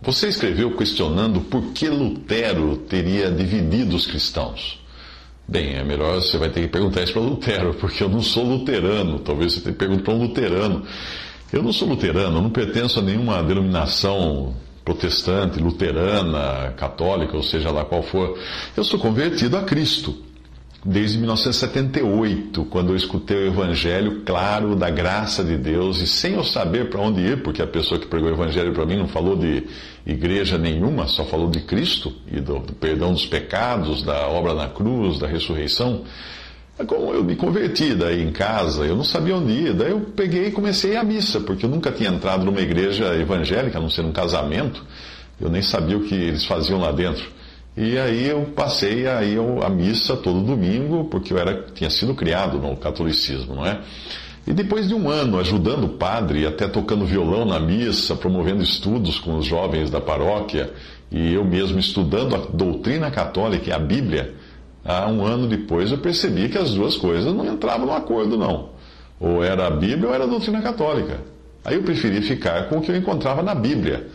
Você escreveu questionando por que Lutero teria dividido os cristãos. Bem, é melhor você vai ter que perguntar isso para Lutero, porque eu não sou luterano. Talvez você perguntar para um luterano. Eu não sou luterano, não pertenço a nenhuma denominação protestante, luterana, católica, ou seja lá qual for. Eu sou convertido a Cristo desde 1978, quando eu escutei o Evangelho claro da graça de Deus e sem eu saber para onde ir, porque a pessoa que pregou o Evangelho para mim não falou de igreja nenhuma, só falou de Cristo e do, do, perdão dos pecados, da obra na cruz, da ressurreição. É como eu me converti daí em casa, eu não sabia onde ir, daí eu peguei e comecei a missa, porque eu nunca tinha entrado numa igreja evangélica, a não ser um casamento, eu nem sabia o que eles faziam lá dentro. E aí eu passei a ir à missa todo domingo, porque eu era, tinha sido criado no catolicismo, não é? E depois de um ano ajudando o padre, até tocando violão na missa, promovendo estudos com os jovens da paróquia, e eu mesmo estudando a doutrina católica e a Bíblia, há um ano depois eu percebi que as duas coisas não entravam no acordo, não. Ou era a Bíblia ou era a doutrina católica. Aí eu preferi ficar com o que eu encontrava na Bíblia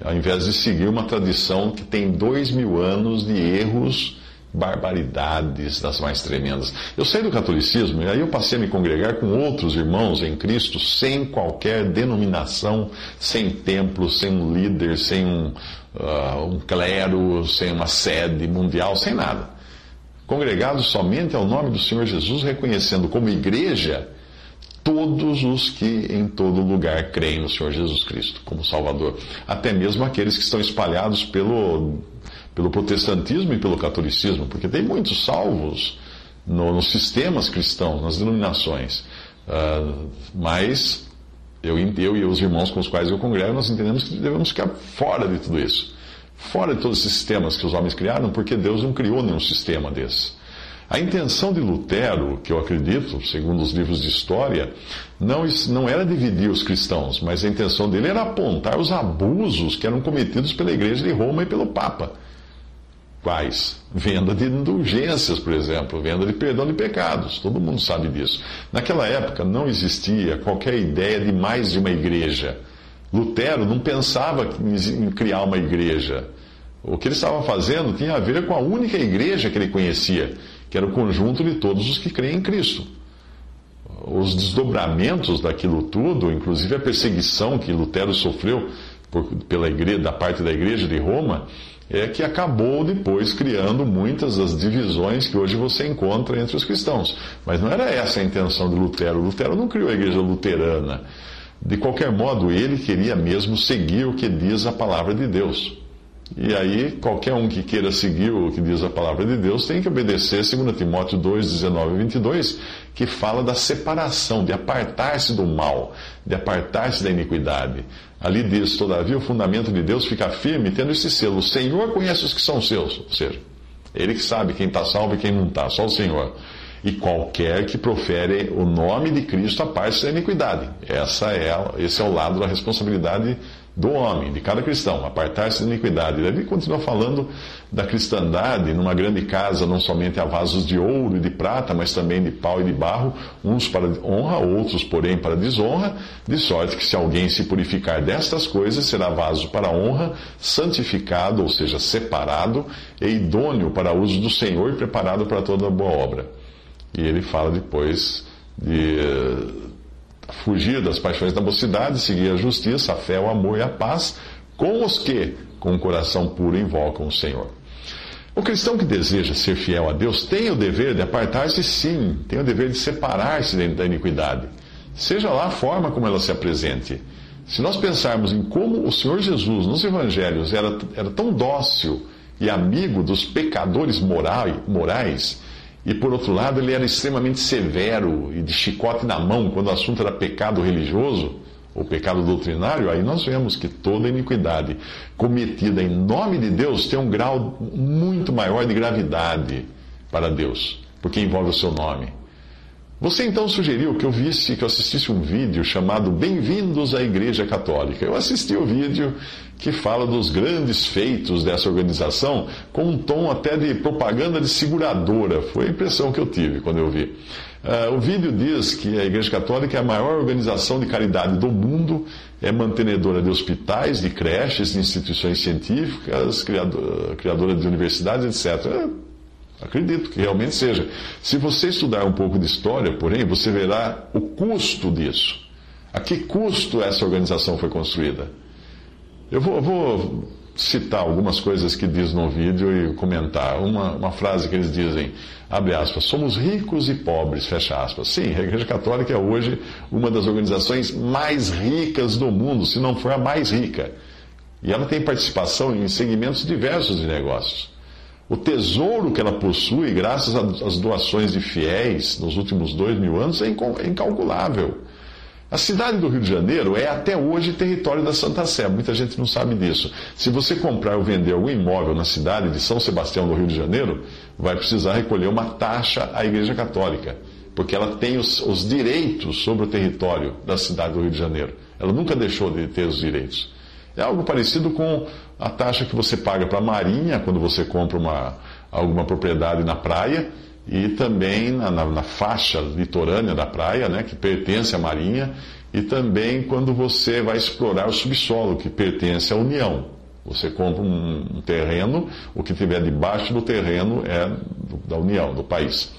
ao invés de seguir uma tradição que tem dois mil anos de erros, barbaridades das mais tremendas. Eu saí do catolicismo e aí eu passei a me congregar com outros irmãos em Cristo, sem qualquer denominação, sem templo, sem um líder, sem um, uh, um clero, sem uma sede mundial, sem nada. Congregados somente ao nome do Senhor Jesus, reconhecendo como igreja todos os que em todo lugar creem no Senhor Jesus Cristo como Salvador, até mesmo aqueles que estão espalhados pelo, pelo protestantismo e pelo catolicismo, porque tem muitos salvos no, nos sistemas cristãos, nas denominações. Uh, mas eu, eu e os irmãos com os quais eu congrego, nós entendemos que devemos ficar fora de tudo isso. Fora de todos esses sistemas que os homens criaram, porque Deus não criou nenhum sistema desse. A intenção de Lutero, que eu acredito, segundo os livros de história, não, não era dividir os cristãos, mas a intenção dele era apontar os abusos que eram cometidos pela Igreja de Roma e pelo Papa. Quais? Venda de indulgências, por exemplo, venda de perdão de pecados. Todo mundo sabe disso. Naquela época não existia qualquer ideia de mais de uma igreja. Lutero não pensava em criar uma igreja. O que ele estava fazendo tinha a ver com a única igreja que ele conhecia, que era o conjunto de todos os que creem em Cristo. Os desdobramentos daquilo tudo, inclusive a perseguição que Lutero sofreu por, pela igreja, da parte da igreja de Roma, é que acabou depois criando muitas das divisões que hoje você encontra entre os cristãos. Mas não era essa a intenção de Lutero. Lutero não criou a igreja luterana. De qualquer modo, ele queria mesmo seguir o que diz a palavra de Deus. E aí, qualquer um que queira seguir o que diz a palavra de Deus tem que obedecer 2 Timóteo 2, 19 e 22, que fala da separação, de apartar-se do mal, de apartar-se da iniquidade. Ali diz: Todavia, o fundamento de Deus fica firme, tendo esse selo: O Senhor conhece os que são seus. Ou seja, Ele que sabe quem está salvo e quem não está, só o Senhor. E qualquer que profere o nome de Cristo aparte-se da iniquidade. Essa é, esse é o lado da responsabilidade do homem, de cada cristão, apartar-se da iniquidade. Ele continua falando da cristandade numa grande casa, não somente a vasos de ouro e de prata, mas também de pau e de barro, uns para honra, outros, porém, para desonra, de sorte que se alguém se purificar destas coisas, será vaso para honra, santificado, ou seja, separado, e idôneo para uso do Senhor e preparado para toda boa obra. E ele fala depois de fugir das paixões da mocidade, seguir a justiça, a fé, o amor e a paz, com os que, com o coração puro, invocam o Senhor. O cristão que deseja ser fiel a Deus tem o dever de apartar-se, sim, tem o dever de separar-se da iniquidade, seja lá a forma como ela se apresente. Se nós pensarmos em como o Senhor Jesus, nos evangelhos, era, era tão dócil e amigo dos pecadores morais, e por outro lado, ele era extremamente severo e de chicote na mão quando o assunto era pecado religioso. o pecado doutrinário, aí nós vemos que toda iniquidade cometida em nome de Deus tem um grau muito maior de gravidade para Deus, porque envolve o seu nome. Você então sugeriu que eu visse, que eu assistisse um vídeo chamado Bem-vindos à Igreja Católica. Eu assisti o vídeo que fala dos grandes feitos dessa organização com um tom até de propaganda de seguradora. Foi a impressão que eu tive quando eu vi. Uh, o vídeo diz que a Igreja Católica é a maior organização de caridade do mundo, é mantenedora de hospitais, de creches, de instituições científicas, criadora de universidades, etc. Acredito que realmente seja. Se você estudar um pouco de história, porém, você verá o custo disso. A que custo essa organização foi construída? Eu vou, vou citar algumas coisas que diz no vídeo e comentar. Uma, uma frase que eles dizem, abre aspas, somos ricos e pobres, fecha aspas. Sim, a Igreja Católica é hoje uma das organizações mais ricas do mundo, se não for a mais rica. E ela tem participação em segmentos diversos de negócios. O tesouro que ela possui, graças às doações de fiéis nos últimos dois mil anos, é, é incalculável. A cidade do Rio de Janeiro é até hoje território da Santa Sé. Muita gente não sabe disso. Se você comprar ou vender algum imóvel na cidade de São Sebastião do Rio de Janeiro, vai precisar recolher uma taxa à Igreja Católica, porque ela tem os, os direitos sobre o território da cidade do Rio de Janeiro. Ela nunca deixou de ter os direitos. É algo parecido com a taxa que você paga para a Marinha quando você compra uma, alguma propriedade na praia e também na, na, na, faixa litorânea da praia, né, que pertence à Marinha, e também quando você vai explorar o subsolo, que pertence à União. Você compra um, terreno, o que tiver debaixo do terreno é da União, do país.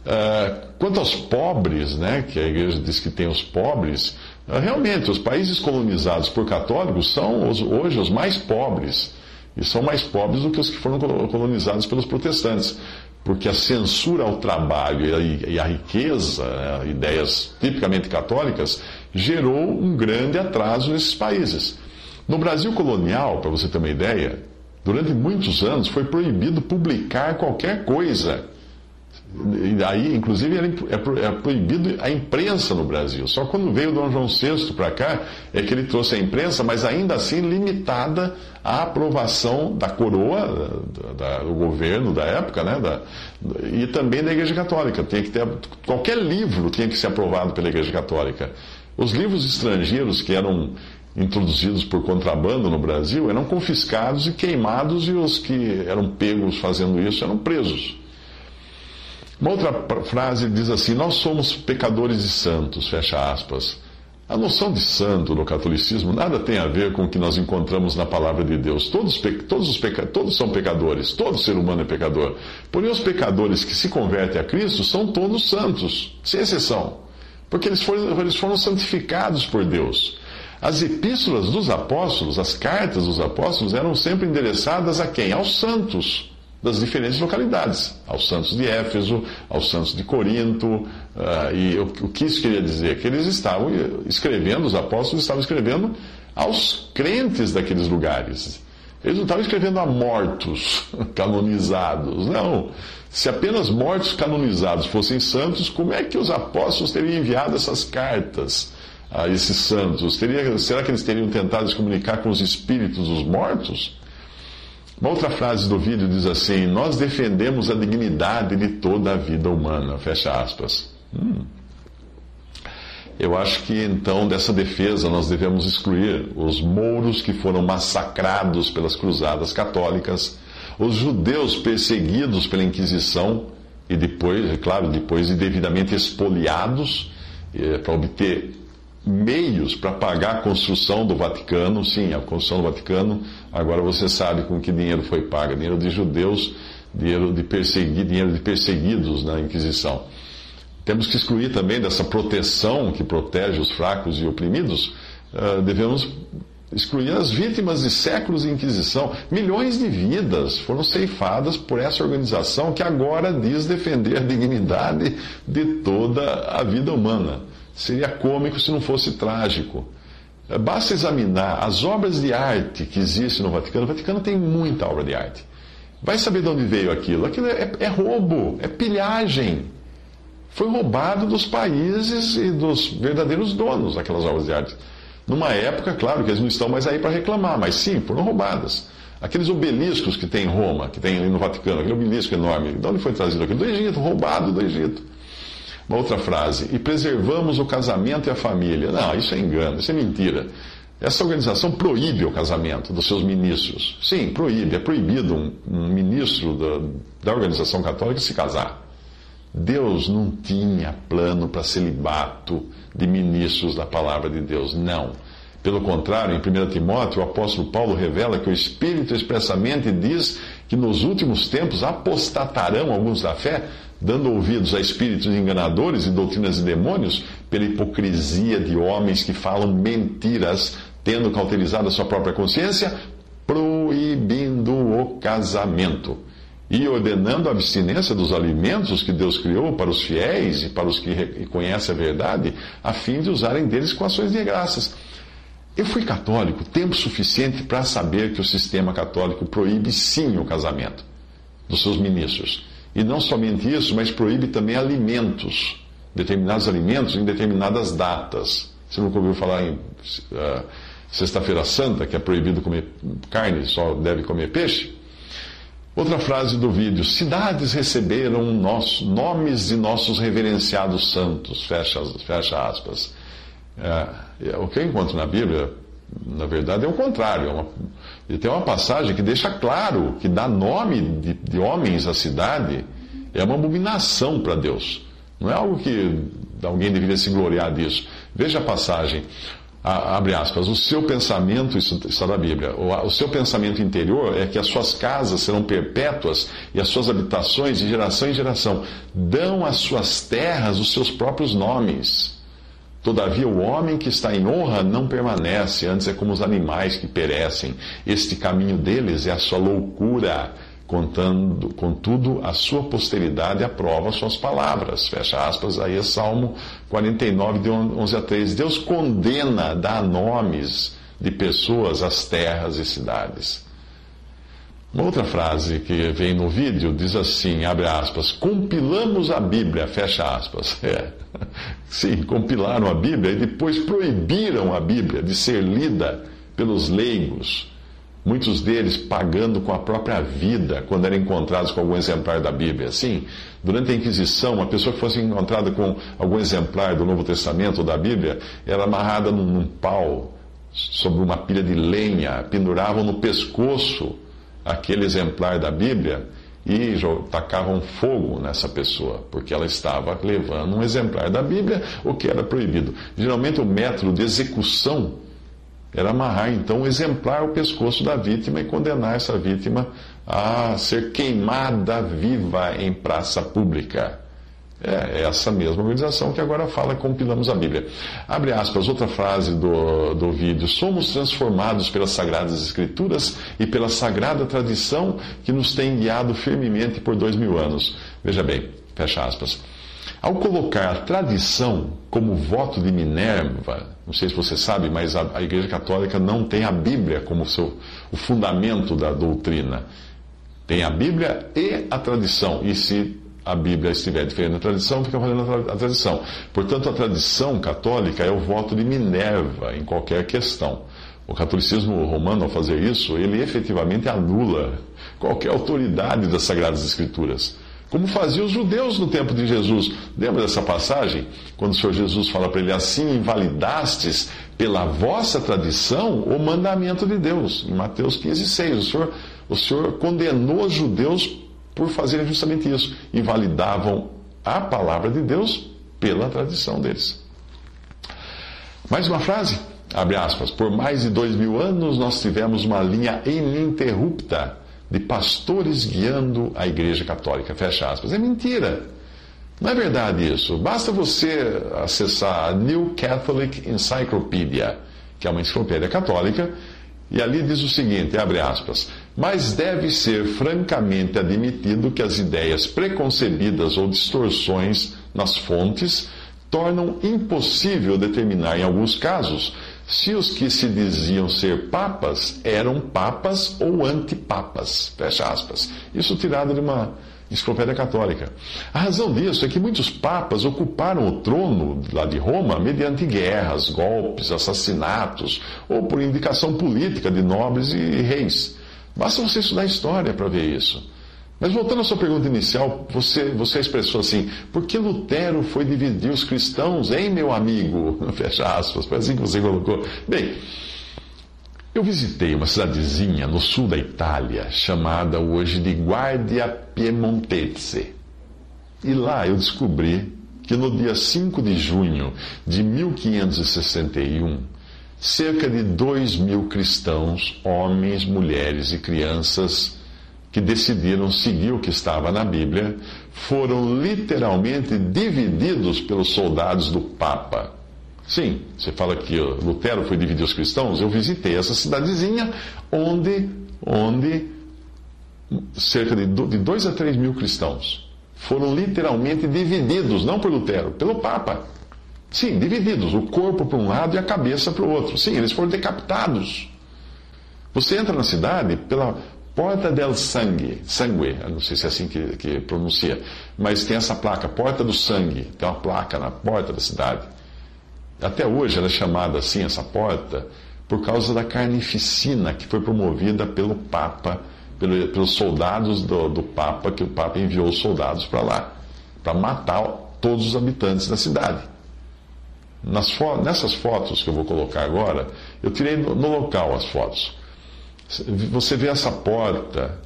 Uh, quanto aos pobres, né, que a igreja diz que tem os pobres, uh, realmente os países colonizados por católicos são os, hoje os mais pobres. E são mais pobres do que os que foram colonizados pelos protestantes. Porque a censura ao trabalho e a, riqueza, né, ideias tipicamente católicas, gerou um grande atraso nesses países. No Brasil colonial, para você ter uma ideia, durante muitos anos foi proibido publicar qualquer coisa aí, inclusive, é, é proibido a imprensa no Brasil. Só quando veio Dom João VI para cá é que ele trouxe a imprensa, mas ainda assim limitada à aprovação da coroa, da, da, do governo da época, né, da, e também da Igreja Católica. Tem que ter, qualquer livro tinha que ser aprovado pela Igreja Católica. Os livros estrangeiros que eram introduzidos por contrabando no Brasil eram confiscados e queimados, e os que eram pegos fazendo isso eram presos. Uma outra frase diz assim: Nós somos pecadores e santos, fecha aspas. A noção de santo no catolicismo nada tem a ver com o que nós encontramos na palavra de Deus. Todos, todos, os peca, todos são pecadores, todo ser humano é pecador. Porém, os pecadores que se convertem a Cristo são todos santos, sem exceção, porque eles foram, eles foram santificados por Deus. As epístolas dos apóstolos, as cartas dos apóstolos, eram sempre endereçadas a quem? Aos santos das diferentes localidades, aos santos de Éfeso, aos santos de Corinto. Uh, e o, o, que isso queria dizer? Que eles estavam escrevendo, os apóstolos estavam escrevendo aos crentes daqueles lugares. Eles não estavam escrevendo a mortos canonizados, não. Se apenas mortos canonizados fossem santos, como é que os apóstolos teriam enviado essas cartas a esses santos? Teria, será que eles teriam tentado se comunicar com os espíritos dos mortos? Uma outra frase do vídeo diz assim: Nós defendemos a dignidade de toda a vida humana. Fecha aspas. Hum. Eu acho que então dessa defesa nós devemos excluir os mouros que foram massacrados pelas cruzadas católicas, os judeus perseguidos pela Inquisição e depois, é claro, depois de devidamente expoliados eh, para obter meios para pagar a construção do Vaticano, sim, a construção do Vaticano, agora você sabe com que dinheiro foi pago, dinheiro de judeus, dinheiro de, persegui, dinheiro de perseguidos na Inquisição. Temos que excluir também dessa proteção que protege os fracos e oprimidos, uh, devemos excluir as vítimas de séculos de Inquisição. Milhões de vidas foram ceifadas por essa organização que agora diz defender a dignidade de toda a vida humana. Seria cômico se não fosse trágico. Basta examinar as obras de arte que existem no Vaticano. O Vaticano tem muita obra de arte. Vai saber de onde veio aquilo. Aquilo é, é roubo, é pilhagem. Foi roubado dos países e dos verdadeiros donos daquelas obras de arte. Numa época, claro, que eles não estão mais aí para reclamar, mas sim, foram roubadas. Aqueles obeliscos que tem em Roma, que tem ali no Vaticano, aquele obelisco enorme, de onde foi trazido aquilo? Do Egito, roubado do Egito. Uma outra frase, e preservamos o casamento e a família. Não, isso é engano, isso é mentira. Essa organização proíbe o casamento dos seus ministros. Sim, proíbe. É proibido um, um ministro da, da organização católica se casar. Deus não tinha plano para celibato de ministros da palavra de Deus. Não. Pelo contrário, em 1 Timóteo, o apóstolo Paulo revela que o Espírito expressamente diz que nos últimos tempos apostatarão alguns da fé, dando ouvidos a espíritos enganadores e doutrinas de demônios, pela hipocrisia de homens que falam mentiras tendo cauterizado a sua própria consciência, proibindo o casamento e ordenando a abstinência dos alimentos que Deus criou para os fiéis e para os que conhecem a verdade, a fim de usarem deles com ações de graças. Eu fui católico tempo suficiente para saber que o sistema católico proíbe sim o casamento dos seus ministros. E não somente isso, mas proíbe também alimentos, determinados alimentos em determinadas datas. Você nunca ouviu falar em. Uh, Sexta-feira Santa, que é proibido comer carne, só deve comer peixe. Outra frase do vídeo: Cidades receberam nosso, nomes de nossos reverenciados santos. Fecha, fecha aspas. É, é, o que eu encontro na Bíblia, na verdade, é o contrário. É uma, e tem uma passagem que deixa claro que dar nome de, de homens à cidade é uma abominação para Deus. Não é algo que alguém deveria se gloriar disso. Veja a passagem abre aspas, o seu pensamento, isso está na Bíblia, o, o, seu pensamento interior é que as suas casas serão perpétuas e as suas habitações de geração em geração dão às suas terras os seus próprios nomes. Todavia, o homem que está em honra não permanece, antes é como os animais que perecem. Este caminho deles é a sua loucura contando, contudo, a sua posteridade aprova suas palavras. Fecha aspas, aí é Salmo 49, de 11 a 13. Deus condena, dá nomes de pessoas às terras e cidades. Uma outra frase que vem no vídeo diz assim, abre aspas, compilamos a Bíblia, fecha aspas. É. Sim, compilaram a Bíblia e depois proibiram a Bíblia de ser lida pelos leigos muitos deles pagando com a própria vida quando eram encontrados com algum exemplar da Bíblia. Assim, durante a Inquisição, uma pessoa que fosse encontrada com algum exemplar do Novo Testamento ou da Bíblia era amarrada num, num pau sobre uma pilha de lenha, penduravam no pescoço aquele exemplar da Bíblia e tacavam fogo nessa pessoa, porque ela estava levando um exemplar da Bíblia, o que era proibido. Geralmente o método de execução era amarrar então um exemplar ao pescoço da vítima e condenar essa vítima a ser queimada viva em praça pública. É essa mesma organização que agora fala compilamos a Bíblia. Abre aspas, outra frase do, do vídeo. Somos transformados pelas Sagradas Escrituras e pela sagrada tradição que nos tem guiado firmemente por dois mil anos. Veja bem, fecha aspas. Ao colocar a tradição como voto de Minerva, não sei se você sabe, mas a, a Igreja Católica não tem a Bíblia como seu, o fundamento da doutrina. Tem a Bíblia e a tradição. E se a Bíblia estiver diferente da tradição, fica valendo a tradição. Portanto, a tradição católica é o voto de Minerva em qualquer questão. O catolicismo romano, ao fazer isso, ele efetivamente anula qualquer autoridade das Sagradas Escrituras como faziam os judeus no tempo de Jesus. Lembra dessa passagem? Quando o Senhor Jesus fala para ele assim: invalidastes pela vossa tradição o mandamento de Deus. Em Mateus 15, 6. O Senhor, o Senhor condenou os judeus por fazerem justamente isso. Invalidavam a palavra de Deus pela tradição deles. Mais uma frase, abre aspas. Por mais de dois mil anos nós tivemos uma linha ininterrupta de pastores guiando a Igreja Católica. Fecha aspas. É mentira. Não é verdade isso. Basta você acessar a New Catholic Encyclopedia, que é uma enciclopédia católica, e ali diz o seguinte, abre aspas, mas deve ser francamente admitido que as ideias preconcebidas ou distorções nas fontes tornam impossível determinar, em alguns casos, se os que se diziam ser papas eram papas ou antipapas. Fecha aspas. Isso tirado de uma, Enciclopédia Católica. A razão disso é que muitos papas ocuparam o trono lá de Roma mediante guerras, golpes, assassinatos ou por indicação política de nobres e reis. Basta você estudar história para ver isso. Mas voltando à sua pergunta inicial, você, você expressou assim: por que Lutero foi dividir os cristãos, hein, meu amigo? Fecha aspas, foi assim que você colocou. Bem, eu visitei uma cidadezinha no sul da Itália, chamada hoje de Guardia Piemontese. E lá eu descobri que no dia 5 de junho de 1561, cerca de 2 mil cristãos, homens, mulheres e crianças, que decidiram seguir o que estava na Bíblia, foram literalmente divididos pelos soldados do Papa. Sim, você fala que Lutero foi dividir os cristãos. Eu visitei essa cidadezinha onde, onde cerca de 2 a 3 mil cristãos foram literalmente divididos, não por Lutero, pelo Papa. Sim, divididos, o corpo para um lado e a cabeça para o outro. Sim, eles foram decapitados. Você entra na cidade pela, Porta del Sangue, Sangue, não sei se é assim que, que pronuncia, mas tem essa placa, Porta do Sangue, tem uma placa na porta da cidade. Até hoje ela é chamada assim, essa porta, por causa da carnificina que foi promovida pelo Papa, pelo, pelos soldados do, do Papa, que o Papa enviou os soldados para lá, para matar todos os habitantes da cidade. Fo nessas fotos que eu vou colocar agora, eu tirei no, no local as fotos. Você vê essa porta,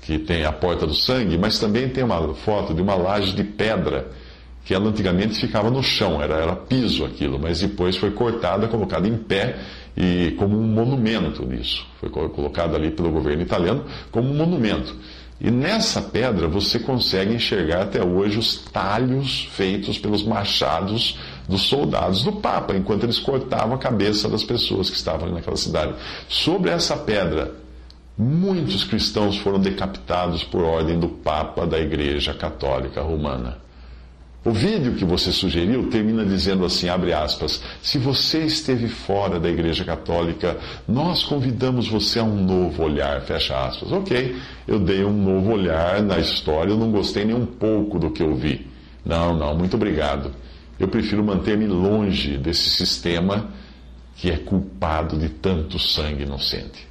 que tem a porta do sangue, mas também tem uma foto de uma laje de pedra, que ela antigamente ficava no chão, era, era piso aquilo, mas depois foi cortada, colocada em pé e como um monumento disso. Foi colocada ali pelo governo italiano como um monumento. E nessa pedra você consegue enxergar até hoje os talhos feitos pelos machados dos soldados do Papa, enquanto eles cortavam a cabeça das pessoas que estavam naquela cidade. Sobre essa pedra, muitos cristãos foram decapitados por ordem do Papa da Igreja Católica Romana. O vídeo que você sugeriu termina dizendo assim, abre aspas, se você esteve fora da Igreja Católica, nós convidamos você a um novo olhar, fecha aspas. Ok, eu dei um novo olhar na história, eu não gostei nem um pouco do que eu vi. Não, não, muito obrigado. Eu prefiro manter-me longe desse sistema que é culpado de tanto sangue inocente.